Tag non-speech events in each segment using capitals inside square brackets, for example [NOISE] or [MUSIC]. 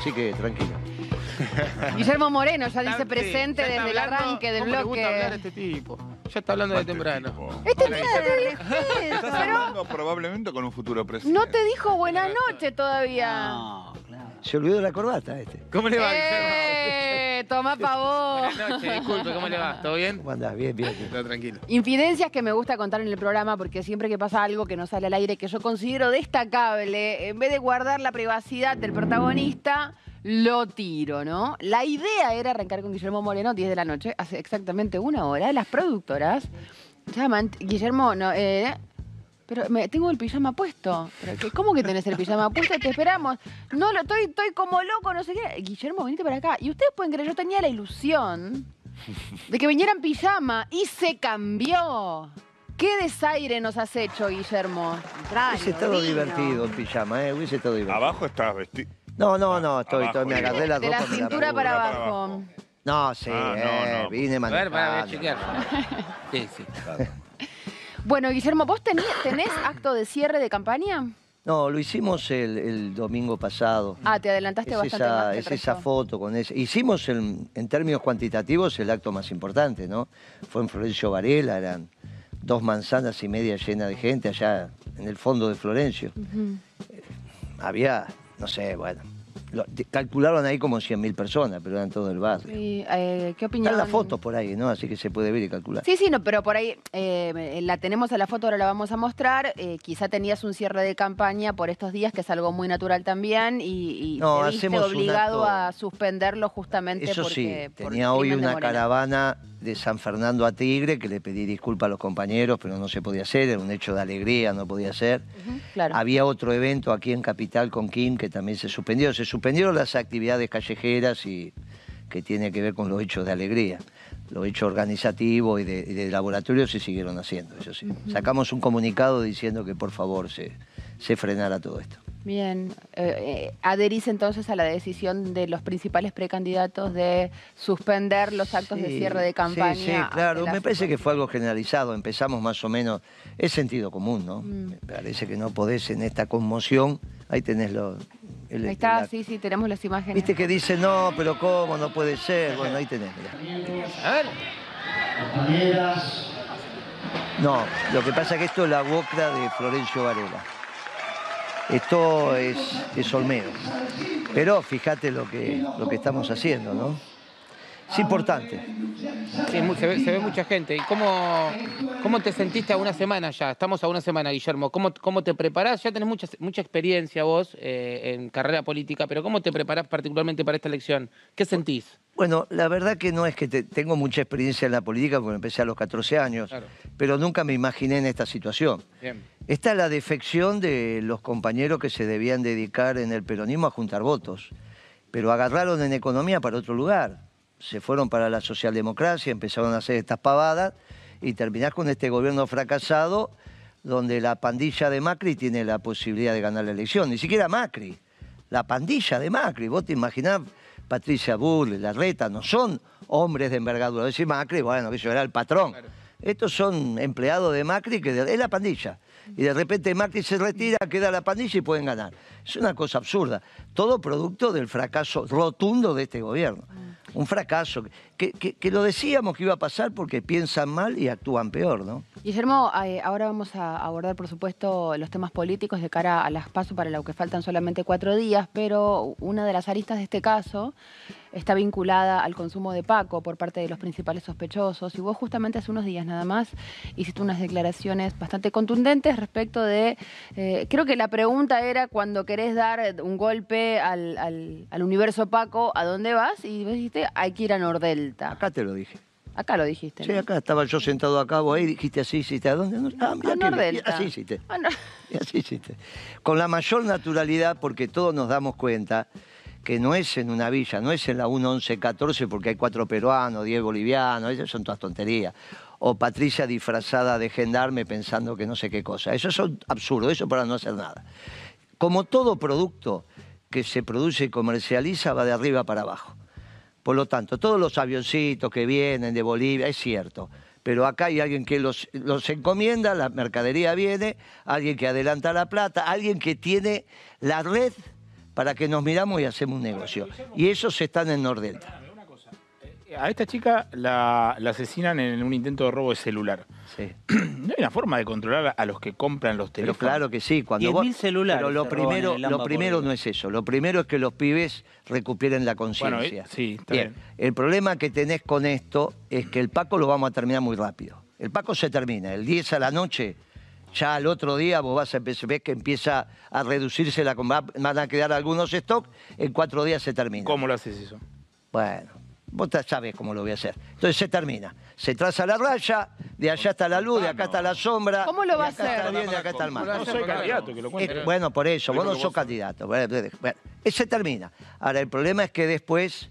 así que tranquilo. [LAUGHS] Guillermo Moreno ya dice presente desde el arranque del ¿Cómo le gusta hablar a bloque. este tipo? Ya está hablando de temprano. Este es [LAUGHS] de Estás pero hablando probablemente con un futuro presidente. no te dijo buena noche todavía. No, claro. Se olvidó la corbata este. ¿Cómo le va, ¡Eh! Toma pavor. Buenas noches, disculpe, ¿cómo le va? ¿Todo bien? ¿Cómo andás? Bien, bien. tranquilo. Infidencias que me gusta contar en el programa porque siempre que pasa algo que no sale al aire que yo considero destacable, en vez de guardar la privacidad del protagonista, lo tiro, ¿no? La idea era arrancar con Guillermo Moreno 10 de la noche, hace exactamente una hora. Las productoras llaman, Guillermo, no, eh, pero me, tengo el pijama puesto. Pero, ¿qué- ¿Cómo que tenés el pijama puesto? Te esperamos. No, lo estoy, estoy como loco, no sé qué. Guillermo, venite para acá. Y ustedes pueden creer, yo tenía la ilusión de que viniera en pijama y se cambió. ¿Qué desaire nos has hecho, Guillermo? Hubiese estado divertido en pijama, ¿eh? Hubiese estado divertido. Abajo estás vestido. No, no, no, estoy, Abajo, estoy- me agarré la De ropa. la me la cintura para para abajo. No, sí, Ah, no, eh, no. vine A ver, para ver, manejando. chequear. Sí, sí. Bueno, Guillermo, ¿vos tenés acto de cierre de campaña? No, lo hicimos el, el domingo pasado. Ah, te adelantaste Es bastante esa, más que el es esa foto con ese. Hicimos el- en términos cuantitativos el acto más importante, ¿no? Fue en Florencio Varela, eran dos manzanas y media llenas de gente allá en el fondo de Florencio. Eh, Había, no sé, bueno, lo- calcularon ahí como 100.000 personas, pero eran todo el barrio. Sí, eh, ¿Qué opinión? Están las fotos por ahí, ¿no? Así que se puede ver y calcular. Sí, sí, no, pero por ahí eh, la tenemos a la foto, ahora la vamos a mostrar. Eh, quizá tenías un cierre de campaña por estos días, que es algo muy natural también, y, y No, te viste obligado acto- a suspenderlo justamente Eso porque, sí, tenía hoy una caravana de San Fernando a Tigre que le pedí disculpas a los compañeros, pero no se podía hacer, era un hecho de alegría, no podía ser. Claro. Había otro evento aquí en Capital con Kim que también se suspendió. Se suspendieron las actividades callejeras y que tiene que ver con los hechos de alegría. Los hechos organizativos y de, y de laboratorio se siguieron haciendo, eso sí. Sacamos un comunicado diciendo que por favor se, se frenara todo esto. Bien, eh, eh, adherís entonces a la decisión de los principales precandidatos de suspender los actos de cierre de campaña. Sí, claro. la Me parece que fue algo generalizado. Empezamos más o menos. Es sentido común, ¿no? Mm. Me parece que no podés en esta conmoción. Ahí tenés lo. el- Ahí está, la- sí, sí, tenemos las imágenes. Viste que dice no, pero ¿cómo? No puede ser. Bueno, ahí tenés, mirá. A ver. No, lo que pasa es que esto es la UOCRA de Florencio Varela. Esto es, es Olmedo. Pero fíjate lo que, lo que estamos haciendo, ¿no? Es importante. Sí, se, ve, se ve mucha gente. ¿Y cómo, cómo te sentiste a una semana ya? Estamos a una semana, Guillermo. ¿Cómo, cómo te preparás? Ya tenés mucha, mucha experiencia vos eh, en carrera política, pero ¿cómo te preparás particularmente para esta elección? ¿Qué sentís? Bueno, la verdad que no es que te- tengo mucha experiencia en la política porque empecé a los 14 años, Claro. pero nunca me imaginé en esta situación. Bien. Esta es la defección de los compañeros que se debían dedicar en el peronismo a juntar votos, pero agarraron en economía para otro lugar. Se fueron para la socialdemocracia, empezaron a hacer estas pavadas y terminás con este gobierno fracasado donde la pandilla de Macri tiene la posibilidad de ganar la elección. Ni siquiera Macri, la pandilla de Macri. Vos te imaginás, Patricia Bull, Larreta, no son hombres de envergadura. Decir Macri, bueno, que yo era el patrón. Estos son empleados de Macri, que de- es la pandilla. Y de repente Macri se retira, queda la pandilla y pueden ganar. Es una cosa absurda. Todo producto del fracaso rotundo de este gobierno. Un fracaso que, que- lo decíamos que iba a pasar porque piensan mal y actúan peor, ¿no? Guillermo, eh, ahora vamos a abordar, por supuesto, los temas políticos de cara a las pasos para lo que faltan solamente cuatro días, pero una de las aristas de este caso está vinculada al consumo de Paco por parte de los principales sospechosos. Y vos justamente hace unos días nada más hiciste unas declaraciones bastante contundentes respecto de, eh, creo que la pregunta era cuando querés dar un golpe al, al- al universo Paco, ¿a dónde vas? Y vos dijiste, hay que ir a Nordelta. Acá te lo dije. Acá lo dijiste. Sí, ¿no? acá estaba yo sentado acá, vos ahí dijiste así, hiciste a dónde. Ah, mirá A qué bien. Nordelta. Y Así hiciste. Ah, no. [LAUGHS] Así hiciste. Con la mayor naturalidad, porque todos nos damos cuenta que no es en una villa, no es en la 1, 11, 14, porque hay cuatro peruanos, 10 bolivianos, esas son todas tonterías. O Patricia disfrazada de gendarme pensando que no sé qué cosa. Eso es absurdo, eso para no hacer nada. Como todo producto que se produce y comercializa va de arriba para abajo. Por lo tanto, todos los avioncitos que vienen de Bolivia, es cierto, pero acá hay alguien que los, los encomienda, la mercadería viene, alguien que adelanta la plata, alguien que tiene la red para que nos miramos y hacemos un negocio. Y esos están en Nordelta. A esta chica la, la asesinan en un intento de robo de celular. Sí. ¿No [CLEARS THROAT] hay una forma de controlar a los que compran los Pero teléfonos? claro que sí, cuando 10.000 vos- celulares Pero lo primero, lo primero no es eso. Lo primero es que los pibes recuperen la conciencia. Bueno, eh, sí, está bien. El problema que tenés con esto es que el Paco lo vamos a terminar muy rápido. El Paco se termina. El 10 a la noche, ya al otro día vos vas a empezar, ves que empieza a reducirse la... va- Van a quedar algunos stocks, en cuatro días se termina. ¿Cómo lo haces eso? Bueno, vos sabés cómo lo voy a hacer. Entonces se termina. Se traza la raya, de allá está la luz, de acá está la sombra. ¿Cómo lo va a acá está hacer? bien, de acá está el mal. No soy candidato, que lo Eh, cuente. bueno, por eso, vos no sos candidato. Bueno, bueno, eh, se termina. Ahora, el problema es que después,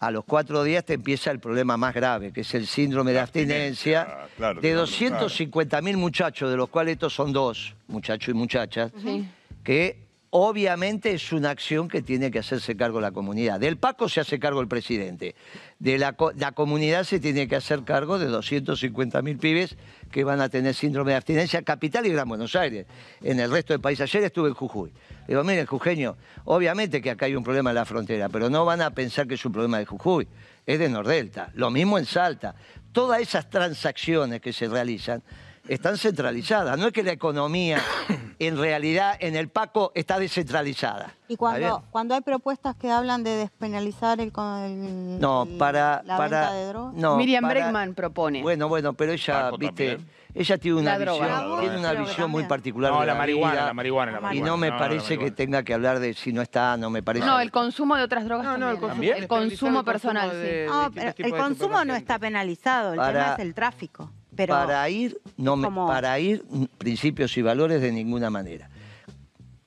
a los cuatro días, te empieza el problema más grave, que es el síndrome de La abstinencia. abstinencia, claro, de claro, 250 mil muchachos, de los cuales estos son dos, muchachos y muchachas, Sí. que obviamente es una acción que tiene que hacerse cargo la comunidad. Del Paco se hace cargo el presidente. De la, co- la comunidad se tiene que hacer cargo de 250 mil pibes que van a tener síndrome de abstinencia, capital y Gran Buenos Aires. En el resto del país, ayer estuve en Jujuy. Digo, miren, Jujeño, obviamente que acá hay un problema en la frontera, pero no van a pensar que es un problema de Jujuy, es de Nordelta. Lo mismo en Salta. Todas esas transacciones que se realizan están centralizadas. No es que la economía, [COUGHS] en realidad, en el Paco está descentralizada. Y ¿Está cuando, cuando hay propuestas que hablan de despenalizar el, con el- No, para... la para venta de drogas. no, Miriam para- Bregman propone. Bueno, bueno, pero ella, Paco viste, también. ella tiene una La droga. visión, La tiene una visión muy particular No, de la marihuana, vida, la marihuana, la Y marihuana. Y no me la parece que marihuana. tenga que hablar de si no está, no me parece. No, el consumo de otras drogas No, no, el también. consumo, El consumo personal, sí. de- No, de pero distintos el consumo no está penalizado, el Para- tema es el tráfico. Pero para ir, no me- para ir, principios y valores de ninguna manera.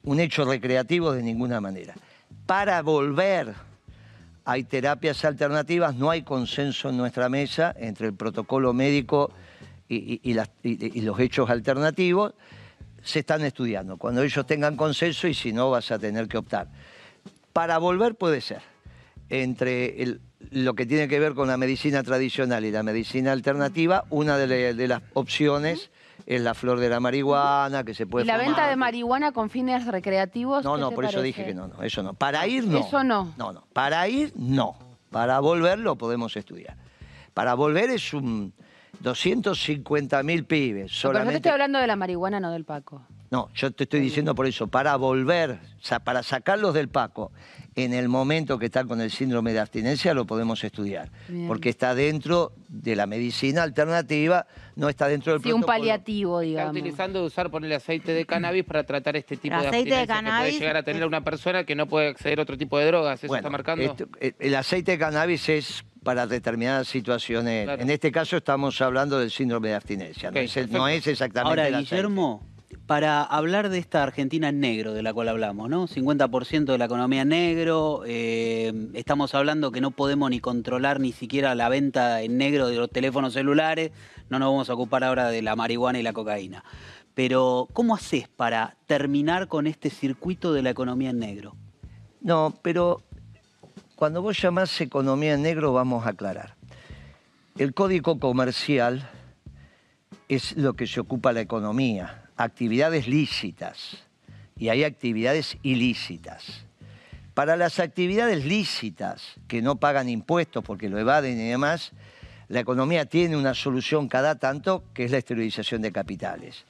Un hecho recreativo de ninguna manera. Para volver, hay terapias alternativas, no hay consenso en nuestra mesa entre el protocolo médico y, y- y las- y- y los hechos alternativos. Se están estudiando. Cuando ellos tengan consenso y si no, vas a tener que optar. Para volver puede ser. Entre el- lo que tiene que ver con la medicina tradicional y la medicina alternativa, una de, le- de las opciones es la flor de la marihuana, que se puede ¿Y la fumar. venta de marihuana con fines recreativos? No, no, por eso parece? dije que no, no, eso no. Para ir no. Eso no. No, no. Para ir no. Para volver lo podemos estudiar. Para volver es un 250 mil pibes. No, Pero yo te Solamente... estoy hablando de la marihuana, no del Paco. No, yo te estoy diciendo por eso, para volver, o sea, para sacarlos del Paco en el momento que están con el síndrome de abstinencia, lo podemos estudiar. Bien. Porque está dentro de la medicina alternativa, no está dentro del Sí, un paliativo, Está digamos. utilizando de usar ponerle aceite de cannabis para tratar este tipo El de aceite de abstinencia que puede cannabis llegar a tener es- una persona que no puede acceder a otro tipo de drogas. ¿Eso Bueno, está marcando? esto- eh, el aceite de cannabis es para determinadas situaciones. Claro. En este caso estamos hablando del síndrome de abstinencia. No, es, no exactamente Ahora, el aceite. Guillermo, para hablar de esta Argentina en negro de la cual hablamos, ¿no? 50% de la economía en negro, eh, estamos hablando que no podemos ni controlar ni siquiera la venta en negro de los teléfonos celulares, no nos vamos a ocupar ahora de la marihuana y la cocaína. Pero, ¿cómo haces para terminar con este circuito de la economía en negro? No, pero cuando vos llamás economía en negro, vamos a aclarar. El código comercial es lo que se ocupa la economía, actividades lícitas, y hay actividades ilícitas. Para las actividades lícitas, que no pagan impuestos porque lo evaden y demás, la economía tiene una solución cada tanto, que es la esterilización de capitales.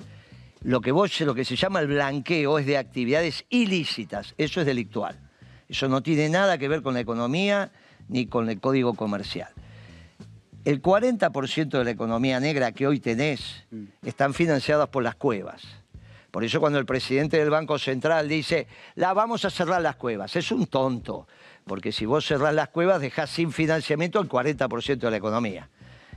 Lo que, vos, lo que se llama el blanqueo es de actividades ilícitas, eso es delictual. Eso no tiene nada que ver con la economía ni con el código comercial. El 40% de la economía negra que hoy tenés están financiadas por las cuevas. Por eso cuando el presidente del Banco Central dice, la vamos a cerrar las cuevas, es un tonto, porque si vos cerrás las cuevas dejás sin financiamiento el 40% de la economía.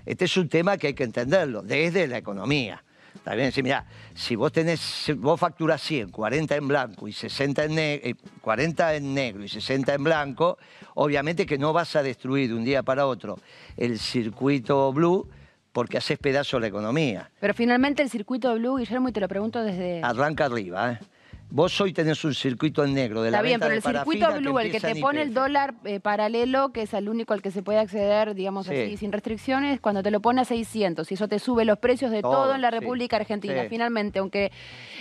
Este es un tema que hay que entenderlo, desde la economía. Está bien, decir, mira, si vos tenés, si vos facturás 100, 40 en blanco y 60 en eh, 40 en negro y 60 en blanco, obviamente que no vas a destruir de un día para otro el circuito blue porque haces pedazo la economía. Pero finalmente el circuito Blue, Guillermo, y te lo pregunto desde... Arranca arriba, ¿eh? Vos hoy tenés un circuito en negro de la Está bien, venta pero de el circuito blue, el que te pone el dólar eh, paralelo, que es el único al que se puede acceder, digamos Sí. así, sin restricciones, cuando te lo pone a 600 y eso te sube los precios de todo, Todo, en la sí. República Argentina. Sí. Finalmente, aunque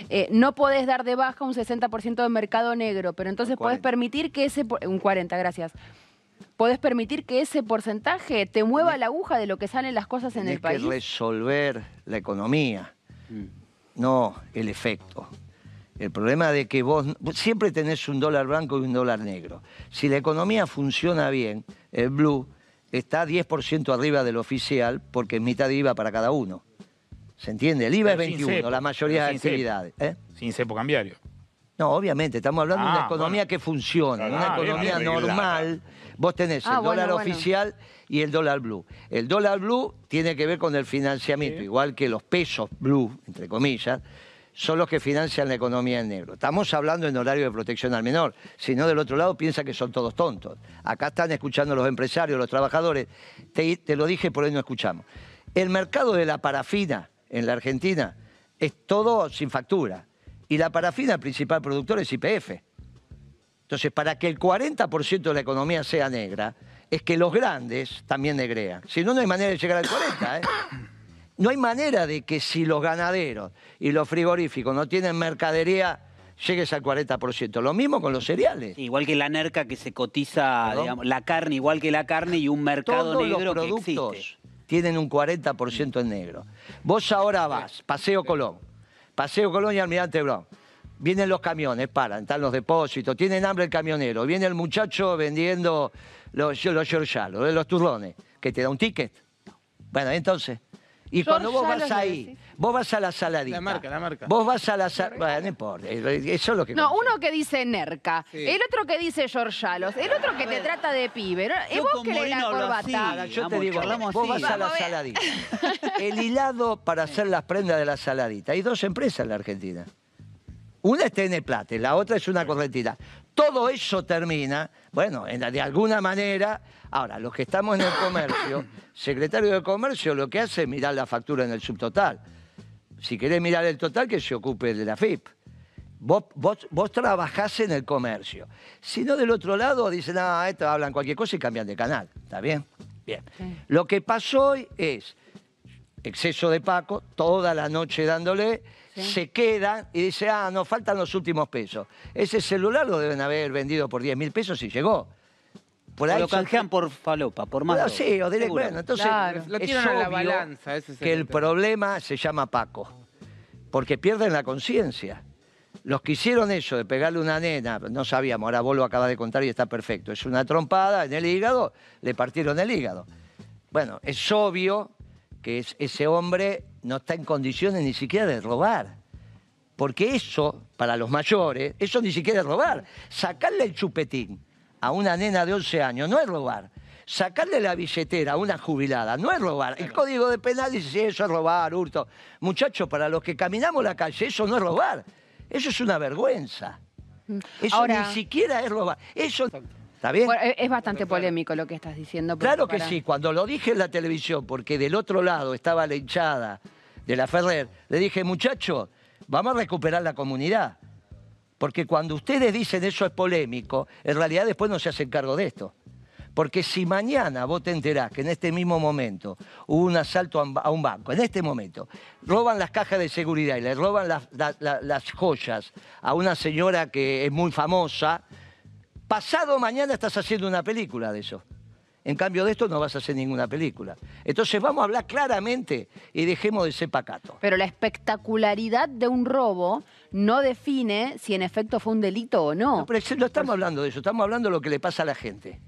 eh, no podés dar de baja un 60% de mercado negro, pero entonces podés 40. permitir que ese... Un 40, gracias. Podés permitir que ese porcentaje te mueva la aguja de lo que salen las cosas en el país. que resolver la economía, Mm. no el efecto. El problema de que vos, siempre tenés un dólar blanco y un dólar negro. Si la economía funciona bien, el blue está 10% arriba del oficial porque es mitad de IVA para cada uno. ¿Se entiende? El IVA es Pero sin 21, cepo, la mayoría de cepo. actividades. ¿eh? Sin cepo cambiario. No, obviamente, estamos hablando de una Ah, economía bueno. que funciona, Claro, una bien, economía bien, normal. Vos tenés Ah, el dólar bueno, bueno. oficial y el dólar blue. El dólar blue tiene que ver con el financiamiento, Sí. igual que los pesos blue, entre comillas, son los que financian la economía en negro. Estamos hablando en horario de protección al menor. Si no, del otro lado piensa que son todos tontos. Acá están escuchando los empresarios, los trabajadores. Te, lo dije, por hoy no escuchamos. El mercado de la parafina en la Argentina es todo sin factura. Y la parafina, principal productor es IPF. Entonces, para que el 40% de la economía sea negra, es que los grandes también negrean. Si no, no hay manera de llegar al 40%. ¿eh? No hay manera de que si los ganaderos y los frigoríficos no tienen mercadería, llegues al 40%. Lo mismo con los cereales. Igual que la NERCA que se cotiza, digamos, la carne igual que la carne y un mercado Todos negro los que productos existe. tienen un 40% en negro. Vos ahora vas, Paseo Colón, Paseo Colón y Almirante Brown. Vienen los camiones, paran, están los depósitos, tienen hambre el camionero. Viene el muchacho vendiendo los, los los turrones, que te da un ticket. Bueno, entonces. Y cuando vos vas le ahí, decís. vos vas a la saladita. La marca, la marca. Vos vas a la saladita. Bueno, no importa, eso es lo que. No, uno que dice Nerca, Sí. el otro que dice Giorgialos, el otro que te trata de pibe. ¿no? ¿Y vos que lees la corbata? yo te digo, vos vas a la saladita. [LAUGHS] El hilado para hacer las prendas de la saladita. Hay dos empresas en la Argentina. Una es TN Plate, la otra es una correntina. Todo eso termina, bueno, en- de alguna manera. Ahora, los que estamos en el [COUGHS] comercio, secretario de comercio lo que hace es mirar la factura en el subtotal. Si querés mirar el total, que se ocupe de la FIP. Vos, vos, vos trabajás en el comercio. Si no, del otro lado dicen, ah, esto hablan cualquier cosa y cambian de canal. ¿Está bien? Bien. Lo que pasó hoy es exceso de Paco, toda la noche dándole, se quedan y dice, ah, nos faltan los últimos pesos. Ese celular lo deben haber vendido por 10 mil pesos y llegó. Por O lo canjean por falopa, por más. Bueno, sí, o directo. Bueno, entonces Claro. Lo es a la obvio balanza, ese es el que el tema. problema se llama Paco, porque pierden la conciencia. Los que hicieron eso de pegarle una nena, no sabíamos, ahora vos lo acabas de contar y está perfecto, es una trompada en el hígado, le partieron el hígado. Bueno, es obvio que es- ese hombre no está en condiciones ni siquiera de robar. Porque eso, para los mayores, eso ni siquiera es robar. Sacarle el chupetín a una nena de 11 años no es robar. Sacarle la billetera a una jubilada no es robar. El código de penal dice, sí, eso es robar, hurto. Muchachos, para los que caminamos la calle, eso no es robar. Eso es una vergüenza. Eso Ahora- ni siquiera es robar. Eso... ¿Está bien? Bueno, es bastante polémico lo que estás diciendo. Claro que para- sí, cuando lo dije en la televisión, porque del otro lado estaba la hinchada de la Ferrer, le dije, muchachos, vamos a recuperar la comunidad. Porque cuando ustedes dicen eso es polémico, en realidad después no se hacen cargo de esto. Porque si mañana vos te enterás que en este mismo momento hubo un asalto a un banco, en este momento, roban las cajas de seguridad y le roban las, la- la- las joyas a una señora que es muy famosa, pasado mañana estás haciendo una película de eso. En cambio de esto no vas a hacer ninguna película. Entonces vamos a hablar claramente y dejemos de ser pacato. Pero la espectacularidad de un robo no define si en efecto fue un delito o no. No, pero no estamos hablando de eso, estamos hablando de lo que le pasa a la gente.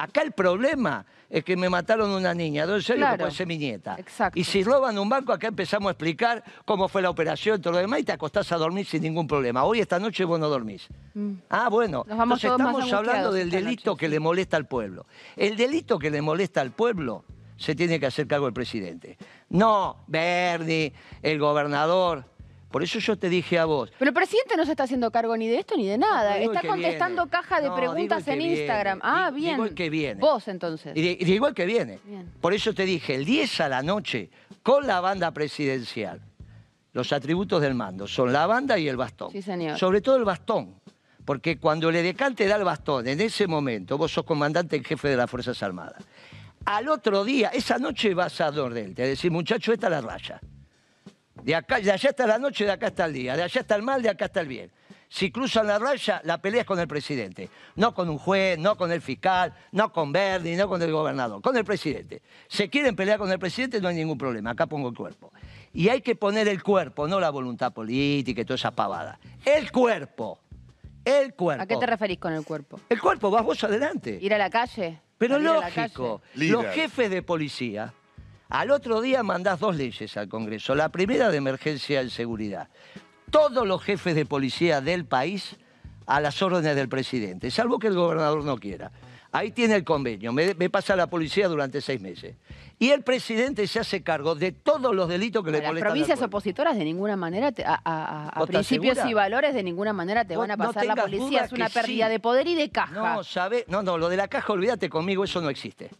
Acá el problema es que me mataron una niña, 11 años Claro. que puede ser mi nieta. Exacto. Y si roban un banco, acá empezamos a explicar cómo fue la operación y todo lo demás y te acostás a dormir sin ningún problema. Hoy, esta noche, vos no dormís. Ah, bueno. Nos vamos Entonces estamos hablando del delito noche, que sí. le molesta al pueblo. El delito que le molesta al pueblo se tiene que hacer cargo el presidente. No Bernie, el gobernador. Por eso yo te dije a vos, Pero el presidente no se está haciendo cargo ni de esto ni de nada. No, está contestando viene. caja de No, preguntas en viene. Instagram. Ah, bien. digo el que viene. Vos entonces. Y, de- y digo el que viene. Bien. Por eso te dije, el 10 a la noche, con la banda presidencial, Los atributos del mando son la banda y el bastón. Sí, señor. Sobre todo el bastón. Porque cuando el edecán te da el bastón, en ese momento, vos sos comandante en jefe de las Fuerzas Armadas. Al otro día, esa noche vas a Nordel, te decís, muchacho, esta es la raya. De, acá, de allá está la noche, de acá está el día. De allá está el mal, de acá está el bien. Si cruzan la raya, la pelea es con el presidente. No con un juez, no con el fiscal, no con Verdi, no con el gobernador. Con el presidente. Se quieren pelear con el presidente, no hay ningún problema. Acá pongo el cuerpo. Y hay que poner el cuerpo, no la voluntad política y toda esa pavada. El cuerpo. El cuerpo. ¿A qué te referís con el cuerpo? El cuerpo, vas vos adelante. ¿Ir a la calle? Pero ¿Salir a la lógico, los jefes de policía, al otro día mandás dos leyes al Congreso. La primera de emergencia en seguridad. Todos los jefes de policía del país a las órdenes del presidente, salvo que el gobernador no quiera. Ahí tiene el convenio, me, me pasa la policía durante seis meses. Y el presidente se hace cargo de todos los delitos que le Las molestan al provincias opositoras de ninguna manera, te- a, a- a- a ¿Vos estás principios segura? y valores de ninguna manera te van a no pasar la policía. Es una pérdida sí. de poder y de caja. No, sabe, no, no, lo de la caja, olvídate conmigo, eso no existe.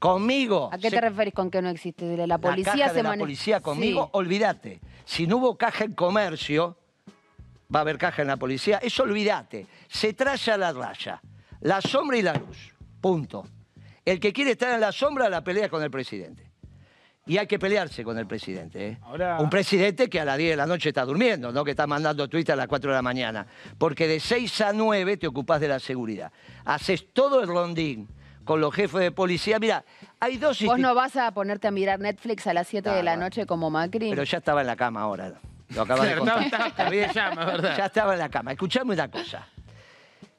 Conmigo. ¿A qué se- te referís con que no existe? De La policía la caja se de la policía conmigo, Sí. olvídate. Si no hubo caja en comercio, va a haber caja en la policía, eso olvídate. Se traya la raya, la sombra y la luz. Punto. El que quiere estar en la sombra la pelea con el presidente. Y hay que pelearse con el presidente. ¿eh? Ahora- Un presidente que a las 10 de la noche está durmiendo, no que está mandando Twitter a las 4 de la mañana. Porque de 6 a 9 te ocupás de la seguridad. Haces todo el rondín con los jefes de policía. Mira, hay dos Vos no vas a ponerte a mirar Netflix a las 7 de la Claro. noche como Macri. Pero ya estaba en la cama ahora. Lo acabas de [LAUGHS] contar. Ya estaba en la cama. Escuchame una cosa.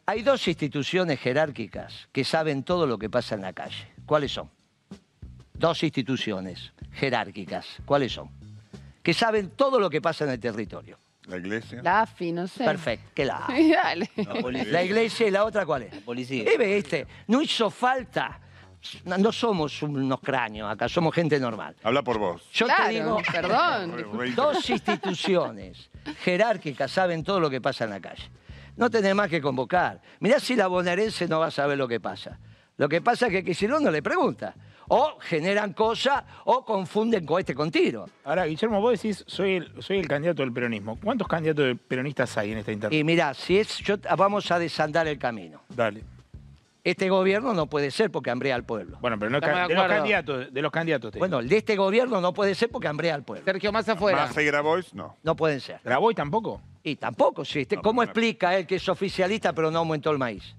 Hay dos instituciones jerárquicas que saben todo lo que pasa en la calle. ¿Cuáles son? Dos instituciones jerárquicas. ¿Cuáles son? Que saben todo lo que pasa en el territorio. La iglesia. La AFI, no sé. Perfecto. Que la [LAUGHS] Dale. La policía. La iglesia y la otra, ¿cuál es? policía. Y viste, no hizo falta. No no somos unos cráneos acá, somos gente normal. Habla por vos. Yo claro, te digo, perdón. Dos instituciones jerárquicas saben todo lo que pasa en la calle. No tenés más que convocar. Mirá si la bonaerense no va a saber lo que pasa. Lo que pasa es que Kicillof no le pregunta. O generan cosas o confunden cohete con tiro. Ahora, Guillermo, vos decís, soy el, soy el candidato del peronismo. ¿Cuántos candidatos de peronistas hay en esta interna? Y mirá, si es, yo, vamos a desandar el camino. Dale. Este gobierno no puede ser porque hambrea al pueblo. Bueno, pero no es de de, los candidatos, de los candidatos. te digo. Bueno, el de este gobierno no puede ser porque hambrea al pueblo. Sergio, más afuera. Más y Grabois, no. No pueden ser. ¿Graboy tampoco? Y tampoco, sí. Este- No, ¿Cómo explica él que es oficialista pero no aumentó el maíz?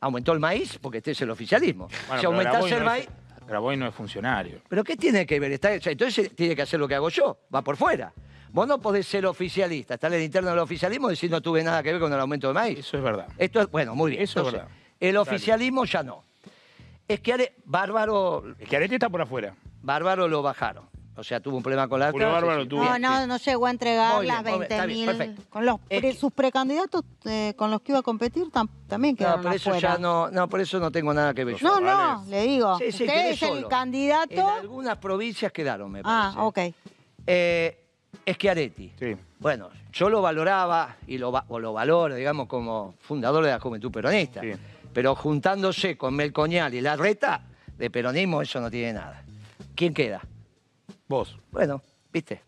Aumentó el maíz porque este es el oficialismo. Bueno, si aumentase el no maíz... Graboy no es funcionario. ¿Pero qué tiene que ver? Está- entonces tiene que hacer lo que hago yo, va por fuera. Vos no podés ser oficialista, estar en el interno del oficialismo y decir no tuve nada que ver con el aumento de maíz. Eso es verdad. Esto es, bueno, muy bien. Eso es verdad. El Dale. oficialismo ya no. Es que Ale- Bárbaro, Es que Arete está por afuera. Bárbaro lo bajaron. O sea, tuvo un problema con la Julio alcalde, Bárbaro tuvo- No, no, no llegó a entregar Muy las bien, está 20.000. bien, perfecto. Con los Es pre- que- sus precandidatos eh, con los que iba a competir tam- también No, quedaron por eso afuera. ya no, no, por eso no tengo nada que ver. yo. No, no, le digo. Sí, sí, Usted quedé es el solo. En candidato. algunas provincias quedaron, me Ah, parece. ok. Eh, Schiaretti. Sí. Bueno, yo lo valoraba y lo, va- o lo valoro, digamos, como fundador de la Juventud Peronista. Sí. Pero juntándose con Melcoñal y Larreta, de peronismo eso no tiene nada. ¿Quién queda? Vos. Bueno, ¿viste?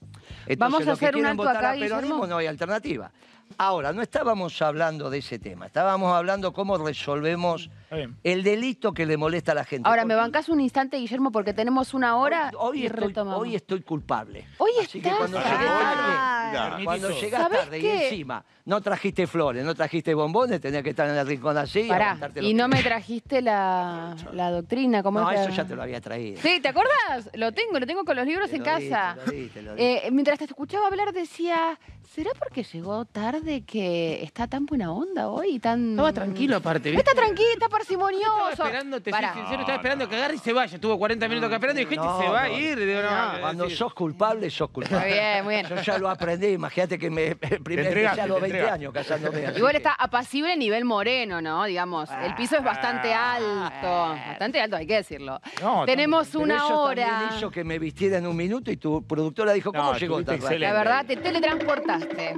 Entonces, Vamos a los que hacer un quieren alto votar acá, a peronismo Guillermo. no hay alternativa. Ahora, no estábamos hablando de ese tema, estábamos hablando cómo resolvemos bien. el delito que le molesta a la gente. Ahora, ¿me bancás un instante, Guillermo? Porque tenemos una hora Hoy, hoy y estoy, retomamos. hoy estoy culpable. Hoy Así que estás- cuando Ah. llegué tarde, cuando llegas ¿Sabés tarde y qué? encima no trajiste flores, no trajiste bombones, tenías que estar en el rincón así y Pará, y que- no me trajiste la, la doctrina, ¿cómo No, es eso la- ya te lo había traído. Sí, ¿te acuerdas? Lo tengo, lo tengo con los libros Te en lo di, casa. te lo di, te lo di. Eh, mientras te escuchaba hablar decía, ¿será porque llegó tarde que está tan buena onda hoy? Tan... Estaba tranquilo aparte, No ¿viste? Está tranquilo, está parsimonioso. Estaba esperando, te soy Pará. sincero, estaba esperando que agarre y se vaya. Estuvo 40 minutos acá esperando y dije, No, "Este se va a no. ir. Digo, no, No. es Cuando decir, sos culpable, sos culpable. Muy bien, muy bien. Yo ya lo aprendí, imagínate que me [LAUGHS] el primer entregaste, empecé a los te 20 entregaste. años casándome. así [LAUGHS] Igual que- está apacible nivel moreno, ¿no? Digamos, el piso es bastante Ah. alto. Bastante alto, hay que decirlo. No, Tenemos Pero una eso hora. también hizo que me vistiera en un minuto y tu productora dijo, ¿cómo No, llegó estuviste tan rápido? La verdad, te teletransportaste.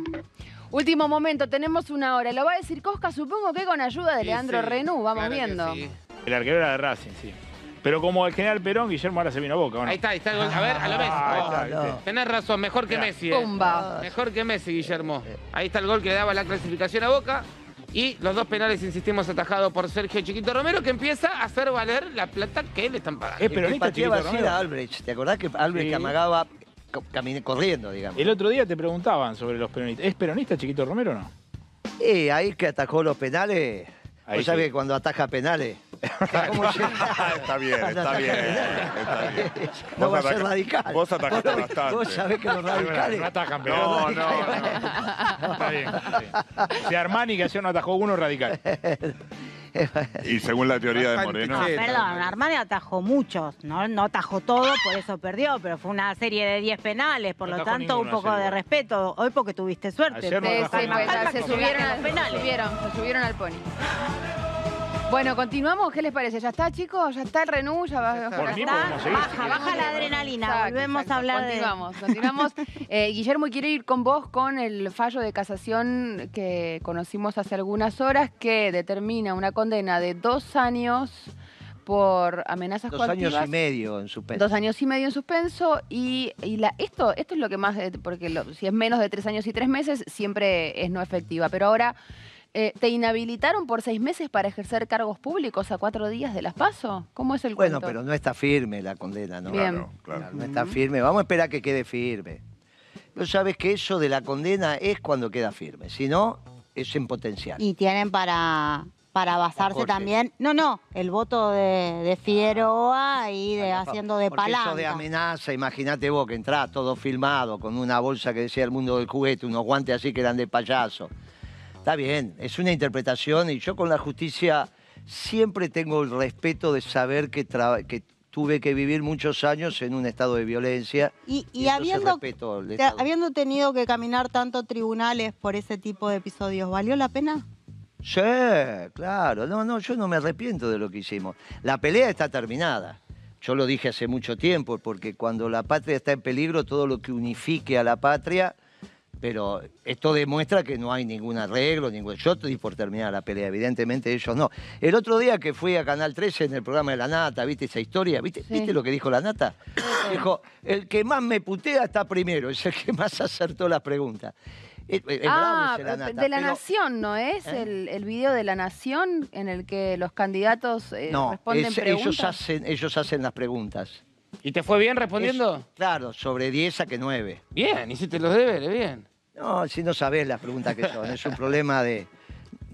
Último momento, tenemos una hora. Lo va a decir Cosca, supongo que con ayuda de sí, Leandro sí, Renú. Vamos claro viendo. sí. El arquero era de Racing, sí. Pero como el general Perón, Guillermo ahora se vino a Boca, ¿o no? Ahí está, ahí está el gol. A ver, a lo Messi. Ah, ahí está, ¿viste? no. Tenés razón, mejor que Mirá. Messi. eh. Pumba. Mejor que Messi, Guillermo. Ahí está el gol que le daba la clasificación a Boca. Y los dos penales, insistimos, atajados por Sergio Chiquito Romero, que empieza a hacer valer la plata que le están pagando. Pateaba Chiquito así Romero. era Albrecht. ¿Te acordás que Albrecht Sí. que amagaba camine- corriendo, digamos? El otro día te preguntaban sobre los peronistas. ¿Es peronista Chiquito Romero o no? Y ahí que atajó los penales. Ahí Vos sabés que cuando ataja penales. [LAUGHS] ¿cómo llega? Está bien, está bien, penales. está bien. [LAUGHS] No Vos va a ser radical. vos atajaste Vos- bastante. Vos sabés que los radicales. No atajan No, peronistas. no, no. Está bien, está bien. Si Armani que ayer no atajó uno radical. [LAUGHS] [LAUGHS] Y según la teoría de Moreno, Sí, Perdón, Armani atajó muchos, ¿no? No atajó todo, por eso perdió, pero fue una serie de 10 penales, por No lo tanto un poco de respeto. Hoy porque tuviste suerte. Ayer no Sí, pues, se subieron, se subieron, se subieron al pony. Bueno, continuamos. ¿Qué les parece? ¿Ya está, chicos? ¿Ya está el renú? ¿Ya va, Por mí Está, podemos seguir, si baja, querés. baja la adrenalina. Exacto, Volvemos exacto. a hablar de. continuamos, [LAUGHS] Continuamos, Eh, Guillermo, quiero ir con vos con el fallo de casación que conocimos hace algunas horas que determina una condena de dos años por amenazas Dos años y medio en suspenso. Dos años y medio en suspenso y, y la, esto, esto es lo que más, eh, porque lo- si es menos de tres años y tres meses, siempre es no efectiva. Pero ahora, eh, ¿te inhabilitaron por seis meses para ejercer cargos públicos a cuatro días de las PASO? ¿Cómo es el Bueno, cuento? pero no está firme la condena, ¿no? Bien. claro, claro. No está firme. Vamos a esperar que quede firme. Pero sabes que eso de la condena es cuando queda firme. Si no, es en potencial. Y tienen para, para basarse también. No, no, el voto de, de Figueroa y de haciendo de Porque eso de palanca. amenaza, imagínate vos que entrás todo filmado con una bolsa que decía el mundo del juguete, unos guantes así que eran de payaso. Está bien, es una interpretación y yo con la justicia siempre tengo el respeto de saber que, tuve que vivir muchos años en un estado de violencia. Y, habiendo, te- habiendo tenido que caminar tanto tribunales por ese tipo de episodios, ¿valió la pena? Sí, claro. No, no, yo no me arrepiento de lo que hicimos. La pelea está terminada. Yo lo dije hace mucho tiempo, porque cuando la patria está en peligro, todo lo que unifique a la patria, pero esto demuestra que no hay ningún arreglo, ningún... Yo estoy por terminar la pelea, evidentemente ellos no. El otro día que fui a Canal 13 en el programa de La Nata, ¿viste esa historia? ¿Viste, Sí. ¿Viste lo que dijo La Nata? Dijo, el que más me putea está primero, es el que más acertó las preguntas. Es- Ah, ese La Nata, de la pero- Nación, ¿no es? ¿Eh? El, el video de la Nación en el que los candidatos eh, No, responden es- preguntas. ellos, hacen, ellos hacen las preguntas. ¿Y te fue bien respondiendo? Es- claro, sobre 10 a que 9. Bien, hiciste los deberes, bien. No, si no sabés las preguntas que son, es un problema de...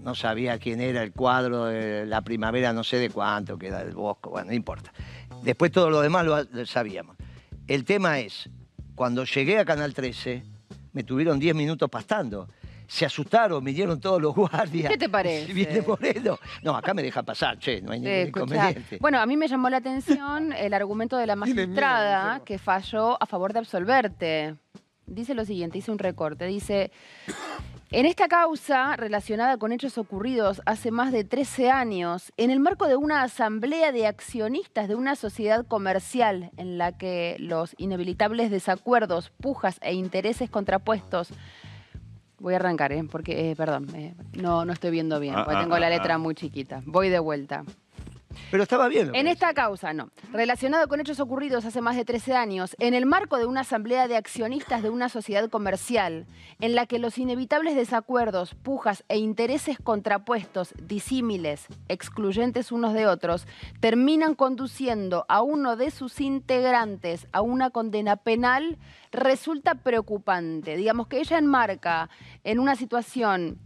No sabía quién era el cuadro de la primavera, no sé de cuánto, que era del Bosco, bueno, no importa. Después todo lo demás lo, sabíamos. El tema es, cuando llegué a Canal 13, me tuvieron 10 minutos pastando. Se asustaron, vinieron todos los guardias. ¿Qué te [LAUGHS] parece? Viene Moreno. No, acá me deja pasar, che, no hay ningún Eh, inconveniente. Bueno, a mí me llamó la atención el argumento de la magistrada que falló a favor de absolverte. Dice lo siguiente, hice un recorte, dice, en esta causa relacionada con hechos ocurridos hace más de 13 años, en el marco de una asamblea de accionistas de una sociedad comercial en la que los inevitables desacuerdos, pujas e intereses contrapuestos Voy a arrancar, ¿eh? porque, eh, perdón, eh, no, no estoy viendo bien, Ah, porque ah, tengo la ah, letra muy chiquita. Voy de vuelta. Pero estaba bien. En esta causa, no. Relacionado con hechos ocurridos hace más de 13 años, en el marco de una asamblea de accionistas de una sociedad comercial, en la que los inevitables desacuerdos, pujas e intereses contrapuestos, disímiles, excluyentes unos de otros, terminan conduciendo a uno de sus integrantes a una condena penal, resulta preocupante. Digamos que ella enmarca en una situación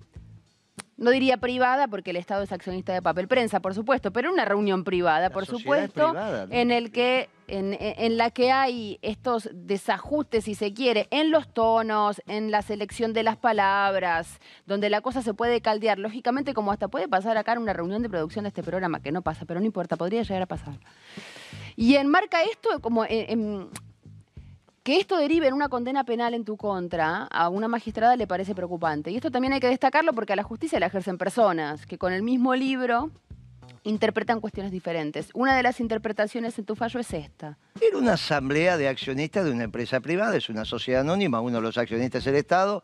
no diría privada porque el Estado es accionista de papel prensa, por supuesto, pero una reunión privada, La por supuesto, privada, ¿no? en el que en, en- en la que hay estos desajustes, si se quiere, en los tonos, en la selección de las palabras, donde la cosa se puede caldear, lógicamente como hasta puede pasar acá en una reunión de producción de este programa, que no pasa, pero no importa, podría llegar a pasar. Y enmarca esto como en- en- que esto derive en una condena penal en tu contra, a una magistrada le parece preocupante. Y esto también hay que destacarlo porque a la justicia la ejercen personas que con el mismo libro interpretan cuestiones diferentes. Una de las interpretaciones en tu fallo es esta. Era una asamblea de accionistas de una empresa privada, es una sociedad anónima, uno de los accionistas es el Estado.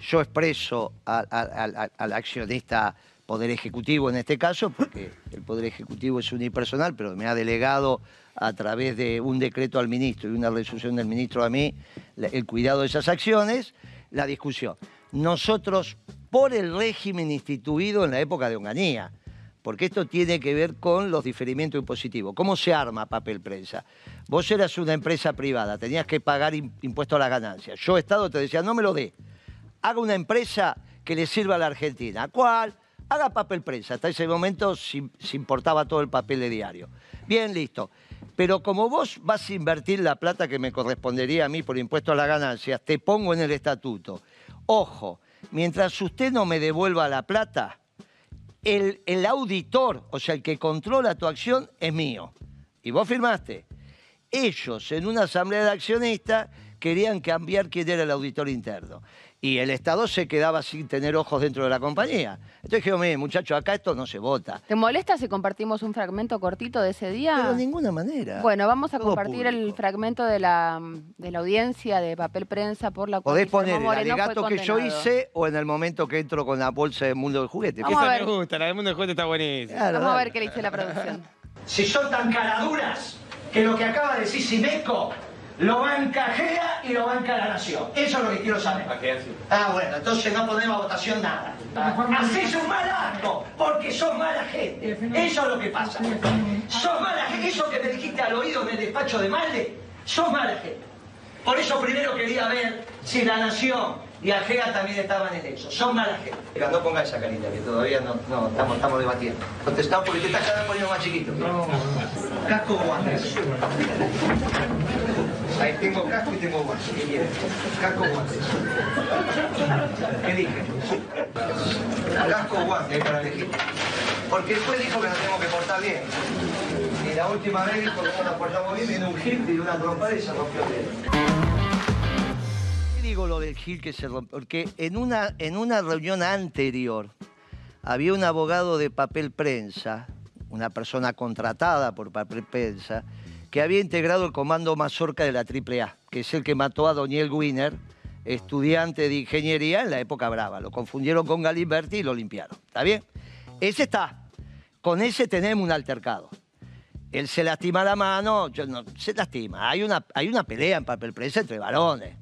Yo expreso al, accionista Poder Ejecutivo en este caso, porque el Poder Ejecutivo es unipersonal, pero me ha delegado a través de un decreto al ministro y una resolución del ministro a mí el cuidado de esas acciones, la discusión. Nosotros, por el régimen instituido en la época de Onganía, porque esto tiene que ver con los diferimientos impositivos. ¿Cómo se arma papel prensa? Vos eras una empresa privada, tenías que pagar im- impuesto a la ganancia. Yo, Estado, te decía, no me lo dé. Haga una empresa que le sirva a la Argentina. ¿Cuál? Haga papel prensa. Hasta ese momento se, importaba todo el papel de diario. Bien, listo. Pero como vos vas a invertir la plata que me correspondería a mí por impuesto a la ganancia, te pongo en el estatuto. Ojo, mientras usted no me devuelva la plata, el, el auditor, o sea, el que controla tu acción, es mío. Y vos firmaste. Ellos, en una asamblea de accionistas, querían cambiar quién era el auditor interno. Y el Estado se quedaba sin tener ojos dentro de la compañía. Entonces dijeron, mire, muchachos, acá esto no se vota. ¿Te molesta si compartimos un fragmento cortito de ese día? Pero de ninguna manera. Bueno, vamos a Todo compartir el fragmento de la, de la audiencia de papel prensa por la cual Podés poner el alegato que yo hice o en el momento que entro con la bolsa del mundo del juguete. Vamos a Esa ver. me gusta, la del mundo del juguete está buenísima. Claro, Vamos a ver qué le dice la producción. Si son tan caraduras que lo que acaba de decir Simeco lo banca GEA y lo banca la Nación. Eso es lo que quiero saber. Ah, bueno, entonces no ponemos a votación nada. Hacés un mal acto, porque sos mala gente. Eso es lo que pasa. Sos mala gente. Eso que me dijiste al oído en el despacho de Malde, sos mala gente. Por eso primero quería ver si la Nación y Agea también estaban en eso. Son mala gente. No ponga esa carita, que todavía no, no estamos, estamos debatiendo. Contestado porque te estás cada vez poniendo más chiquito. Casco o guantes. Ahí tengo casco y tengo guantes. ¿Qué quieres? Casco guantes. ¿Qué dije? Casco guantes para elegir. Porque el juez dijo que nos tenemos que portar bien. Y la última vez dijo que no nos portamos bien, vino un gil y una trompada y se rompió el dedo. digo lo del Gil que se rompió? Porque en una, en una reunión anterior había un abogado de papel prensa, una persona contratada por papel prensa, que había integrado el comando Mazorca de la AAA, que es el que mató a Doniel Wiener, estudiante de ingeniería en la época brava. Lo confundieron con Galimberti y lo limpiaron. ¿Está bien? Ese está. Con ese tenemos un altercado. Él se lastima la mano, yo no, se lastima. Hay una, hay una pelea en papel prensa entre varones.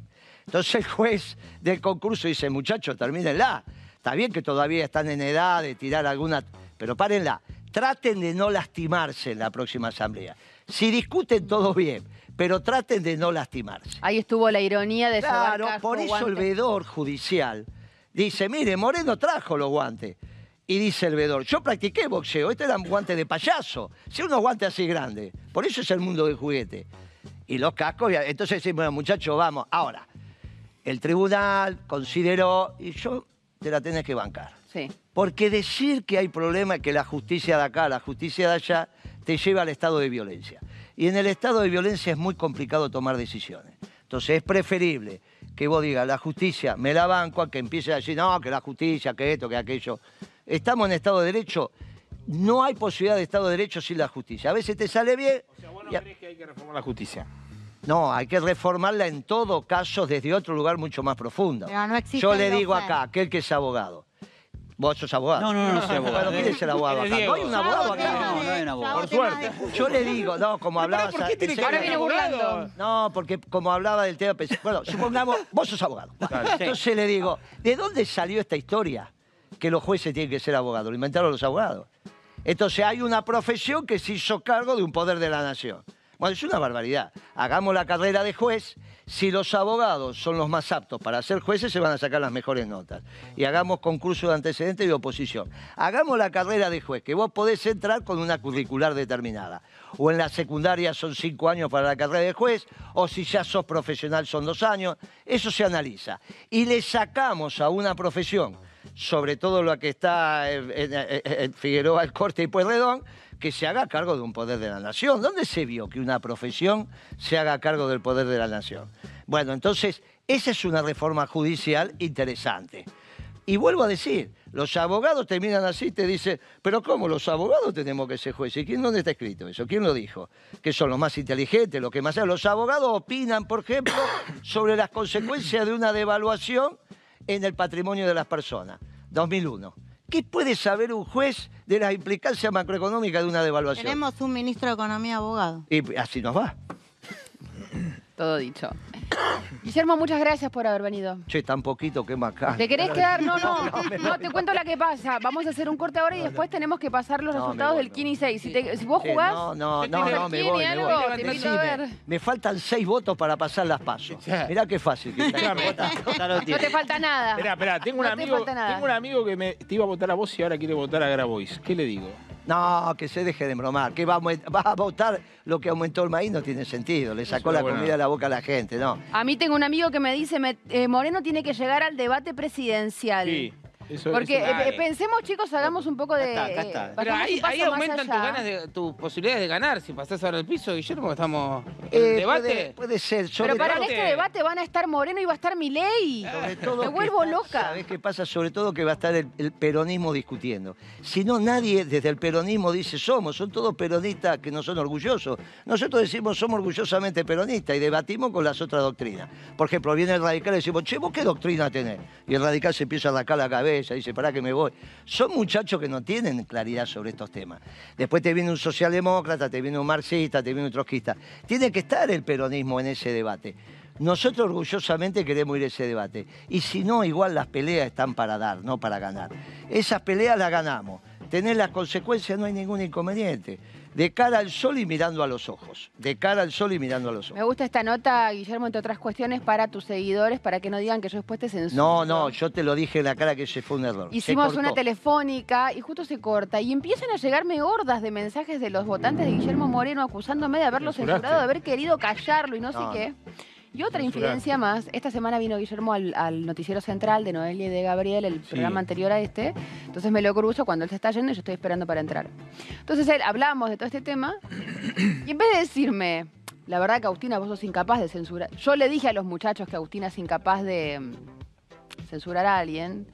Entonces el juez del concurso dice, muchachos, termínenla. Está bien que todavía están en edad de tirar alguna, pero párenla. Traten de no lastimarse en la próxima asamblea. Si discuten, todo bien, pero traten de no lastimarse. Ahí estuvo la ironía de Claro, casco, por eso el vedor judicial dice, mire, Moreno trajo los guantes. Y dice el vedor, yo practiqué boxeo, estos eran guantes de payaso, si unos guantes así grandes, por eso es el mundo del juguete. Y los cascos, entonces decimos, bueno, muchachos, vamos. Ahora, el tribunal consideró, y yo te la tenés que bancar. Sí. Porque decir que hay problema, que la justicia de acá, la justicia de allá, te lleva al estado de violencia. Y en el estado de violencia es muy complicado tomar decisiones. Entonces es preferible que vos digas, la justicia, me la banco, a que empiece a decir, no, que la justicia, que esto, que aquello. Estamos en estado de derecho, no hay posibilidad de estado de derecho sin la justicia. A veces te sale bien. O sea, vos no y crees que hay que reformar la justicia. no, hay que reformarla en todo caso desde otro lugar mucho más profundo. Pero no existe Yo le digo acá, aquel que es abogado. Vos sos abogado. No, no, no, no soy [LAUGHS] abogado. Bueno, ¿quién es el abogado acá? No hay un abogado acá. No, no hay un abogado. Por suerte. Yo le digo, no, como hablabas... ¿Por qué tiene que Ahora viene burlando. No, porque como hablaba del tema, pensé, bueno, supongamos, [LAUGHS] vos sos abogado. Entonces le digo, ¿de dónde salió esta historia? Que los jueces tienen que ser abogados, lo inventaron los abogados. Entonces hay una profesión que se hizo cargo de un poder de la nación. Bueno, es una barbaridad. Hagamos la carrera de juez. Si los abogados son los más aptos para ser jueces, se van a sacar las mejores notas. Y hagamos concurso de antecedentes y oposición. Hagamos la carrera de juez, que vos podés entrar con una curricular determinada. O en la secundaria son cinco años para la carrera de juez, o si ya sos profesional son dos años. Eso se analiza. Y le sacamos a una profesión, sobre todo lo que está en Figueroa, el Corte y Pueyrredón, que se haga cargo de un poder de la nación. ¿Dónde se vio que una profesión se haga cargo del poder de la nación? Bueno, entonces, esa es una reforma judicial interesante. Y vuelvo a decir, los abogados terminan así te dicen, pero ¿cómo los abogados tenemos que ser jueces? ¿Y quién dónde está escrito eso? ¿Quién lo dijo? Que son los más inteligentes, los que más. Los abogados opinan, por ejemplo, sobre las consecuencias de una devaluación en el patrimonio de las personas. 2001. ¿Qué puede saber un juez de las implicancias macroeconómicas de una devaluación? Tenemos un ministro de Economía abogado. Y así nos va. Todo dicho. [COUGHS] Guillermo, muchas gracias por haber venido. Che, tan poquito que macana. ¿Te querés quedar? [LAUGHS] No, no, No, te cuento la que pasa. Vamos a hacer un corte ahora y después tenemos que pasar los resultados del Kini 6. Si, te- si vos jugás, No, no, no, me voy, me voy. te invito a Decime, ver. me faltan seis votos para pasar las pasos. Mirá qué fácil que está. No te falta nada. Esperá, esperá, tengo un No te amigo, falta nada. tengo un amigo que me, te iba a votar a vos y ahora quiere votar a Grabois. ¿Qué le digo? No, que se deje de bromar. Que va a, aument- va a votar lo que aumentó el maíz no tiene sentido. Le sacó la buena. comida a la boca a la gente, ¿no? A mí tengo un amigo que me dice, me- eh, Moreno tiene que llegar al debate presidencial. Sí, eso Porque eso- eh, pensemos, chicos, hagamos un poco de... Acá está, acá está. eh, Pero ahí, aumentan tus ganas de, tus posibilidades de ganar. Si pasás ahora el piso, Guillermo, estamos en Eh, el debate. Puede, puede ser. Sobre Pero para en este debate van a estar Moreno y va a estar Milei. [LAUGHS] Me vuelvo está- loca. ¿Sabés qué pasa? Sobre todo que va a estar el, el peronismo discutiendo. Si no, nadie desde el peronismo dice somos, son todos peronistas que no son orgullosos. Nosotros decimos somos orgullosamente peronistas y debatimos con las otras doctrinas. Por ejemplo, viene el radical y decimos, che, ¿vos qué doctrina tenés? Y el radical se empieza a arrancar la cabeza y dice, pará que me voy. Son muchachos que no tienen claridad sobre estos temas. Después te viene un socialdemócrata, te viene un marxista, te viene un trotskista. Tiene que estar el peronismo en ese debate. Nosotros orgullosamente queremos ir a ese debate. Y si no, igual las peleas están para dar, no para ganar. Esas peleas las ganamos. Tener las consecuencias no hay ningún inconveniente. De cara al sol y mirando a los ojos. De cara al sol y mirando a los Me ojos. gusta esta nota, Guillermo, entre otras cuestiones, para tus seguidores, para que no digan que yo después te censuro. No, no, yo te lo dije en la cara que ese fue un error. Hicimos una telefónica y justo se corta y empiezan a llegarme hordas de mensajes de los votantes de Guillermo Moreno acusándome de haberlo censurado, de haber querido callarlo y no, No, sé qué. Y otra infidencia más, esta semana vino Guillermo al, al noticiero central de Noelia y de Gabriel, el programa anterior a este, entonces me lo cruzo cuando él se está yendo y yo estoy esperando para entrar. Entonces él, hablamos de todo este tema. [COUGHS] Y en vez de decirme, la verdad que Agustina vos sos incapaz de censurar, yo le dije a los muchachos que Agustina es incapaz de mm, censurar a alguien,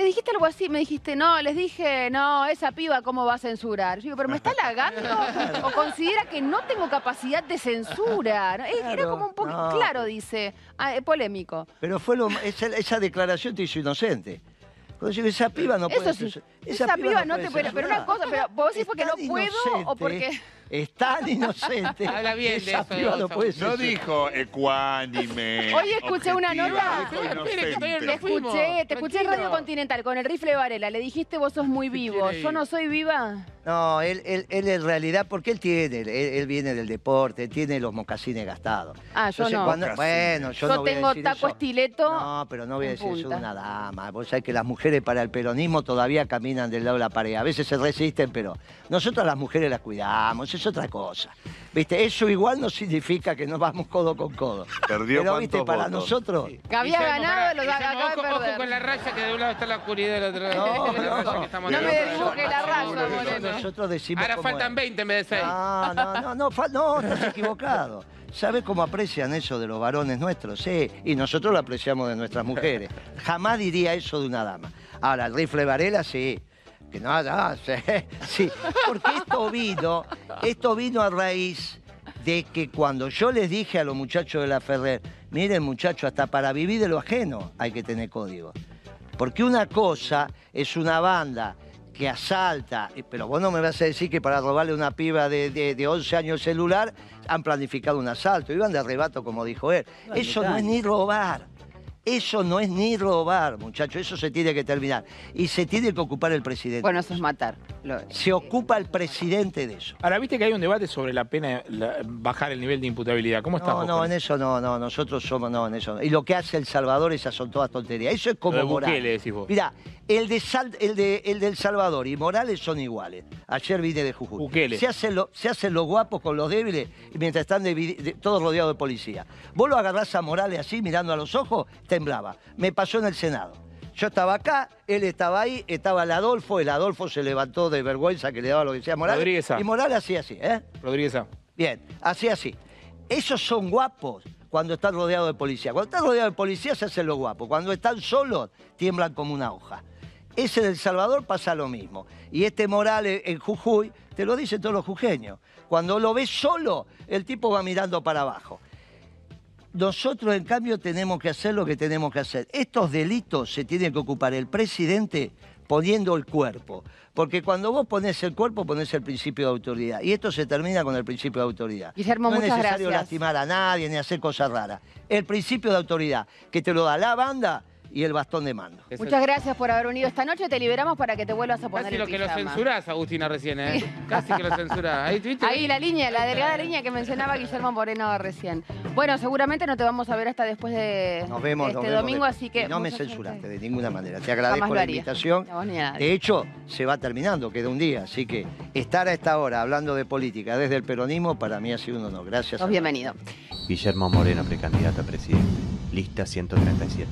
le dijiste algo así, me dijiste, no, les dije, no, esa piba, ¿cómo va a censurar? Yo digo, pero me está halagando [LAUGHS] o considera que no tengo capacidad de censura. Era como un poco, no. claro, dice, ah, polémico. Pero fue lo, esa, esa declaración te hizo inocente. Yo esa piba no puede Eso sí, censurar. esa, piba, no puede te puede, pero una cosa, pero vos decís porque no puedo o inocente, porque... Es tan inocente. [LAUGHS] Habla bien de eso, piba no puede No dijo ecuánime. Hoy escuché una nota. dijo Te escuché, te escuché en Radio. Continental con el rifle Varela. Le dijiste vos sos muy vivo. Yo no soy viva. No, él, él, él en realidad, porque él tiene, él, él viene del deporte, él tiene los mocasines gastados. Ah, yo Entonces, no. cuando- bueno, yo, Yo, no voy a tengo decir taco eso. estileto. No, pero no voy a decir eso de una dama. Vos sabés que las mujeres para el peronismo todavía caminan del lado de la pared. A veces se resisten, pero nosotros a las mujeres las cuidamos, es otra cosa. ¿Viste? Eso igual no significa que nos vamos codo con codo. Perdió pero, ¿viste? Para votos. nosotros... Que había Guillermo, ganado, lo acaba de ojo, ojo perder. con la raya, que de un lado está la oscuridad y del otro lado No, la no. que estamos No me la raya, Nosotros- Moreno. Nosotros decimos Ahora faltan es. 20 en vez de 6. No, no, no, no, no, estás [LAUGHS] equivocado. ¿Sabes cómo aprecian eso de los varones nuestros? Sí, y nosotros lo apreciamos de nuestras mujeres. Jamás diría eso de una dama. Ahora, el rifle Varela, sí. Que no, no, sí, sí. Porque esto vino, esto vino a raíz de que cuando yo les dije a los muchachos de la Ferrer, miren muchachos, hasta para vivir de lo ajeno hay que tener código. Porque una cosa es una banda que asalta, eh, pero vos no me vas a decir que para robarle a una piba de, de- de 11 años el celular han planificado un asalto, iban de arrebato como dijo él. Eso no es ni robar. Eso no es ni robar, muchachos, eso se tiene que terminar. Y se tiene que ocupar el presidente. Bueno, eso es matar. Lo- Se ocupa el presidente de eso. Ahora, viste que hay un debate sobre la pena, la- bajar el nivel de imputabilidad. ¿Cómo estás No, no, en eso no, no, nosotros somos, no, en eso no. Y lo que hace El Salvador, esas son todas tonterías. Eso es como Lo de Morales. Bukele, decís vos. Mirá, el de, Sal- el, de, el del Salvador y Morales son iguales. Ayer vine de Jujuy. Bukele. Se hacen, lo- se hacen los guapos con los débiles mientras están de- todos rodeados de policía. Vos lo agarrás a Morales así, mirando a los ojos, temblaba. Me pasó en el Senado. Yo estaba acá, él estaba ahí, estaba el Adolfo, el Adolfo se levantó de vergüenza que le daba lo que decía Morales. Rodríguez. Y Morales hacía así, ¿eh? Rodríguez A. Bien, así, así. Esos son guapos cuando están rodeados de policía. Cuando están rodeados de policía se hacen los guapos. Cuando están solos, tiemblan como una hoja. Ese del Salvador pasa lo mismo. Y este Morales en Jujuy, te lo dicen todos los jujeños. Cuando lo ves solo, el tipo va mirando para abajo. Nosotros, en cambio, tenemos que hacer lo que tenemos que hacer. Estos delitos se tienen que ocupar el presidente poniendo el cuerpo. Porque cuando vos pones el cuerpo, pones el principio de autoridad. Y esto se termina con el principio de autoridad. Guillermo, no es necesario gracias. lastimar a nadie ni hacer cosas raras. El principio de autoridad, que te lo da la banda y el bastón de mando. Muchas gracias por haber venido esta noche. Te liberamos para que te vuelvas a poner Casi el lo que lo censurás, Agustina, recién, ¿eh? Casi que lo censurás. Ahí, ¿viste? Ahí la línea, la delgada línea que mencionaba Guillermo Moreno recién. Bueno, seguramente no te vamos a ver hasta después de Nos vemos, de nos este vemos domingo, después. así que... Y no me censuraste de ninguna manera. Te agradezco la haría. invitación. De hecho, se va terminando, queda un día. Así que estar a esta hora hablando de política desde el peronismo para mí ha sido un honor. Gracias. Sos bienvenido. Guillermo Moreno, precandidato a presidente. Lista 137.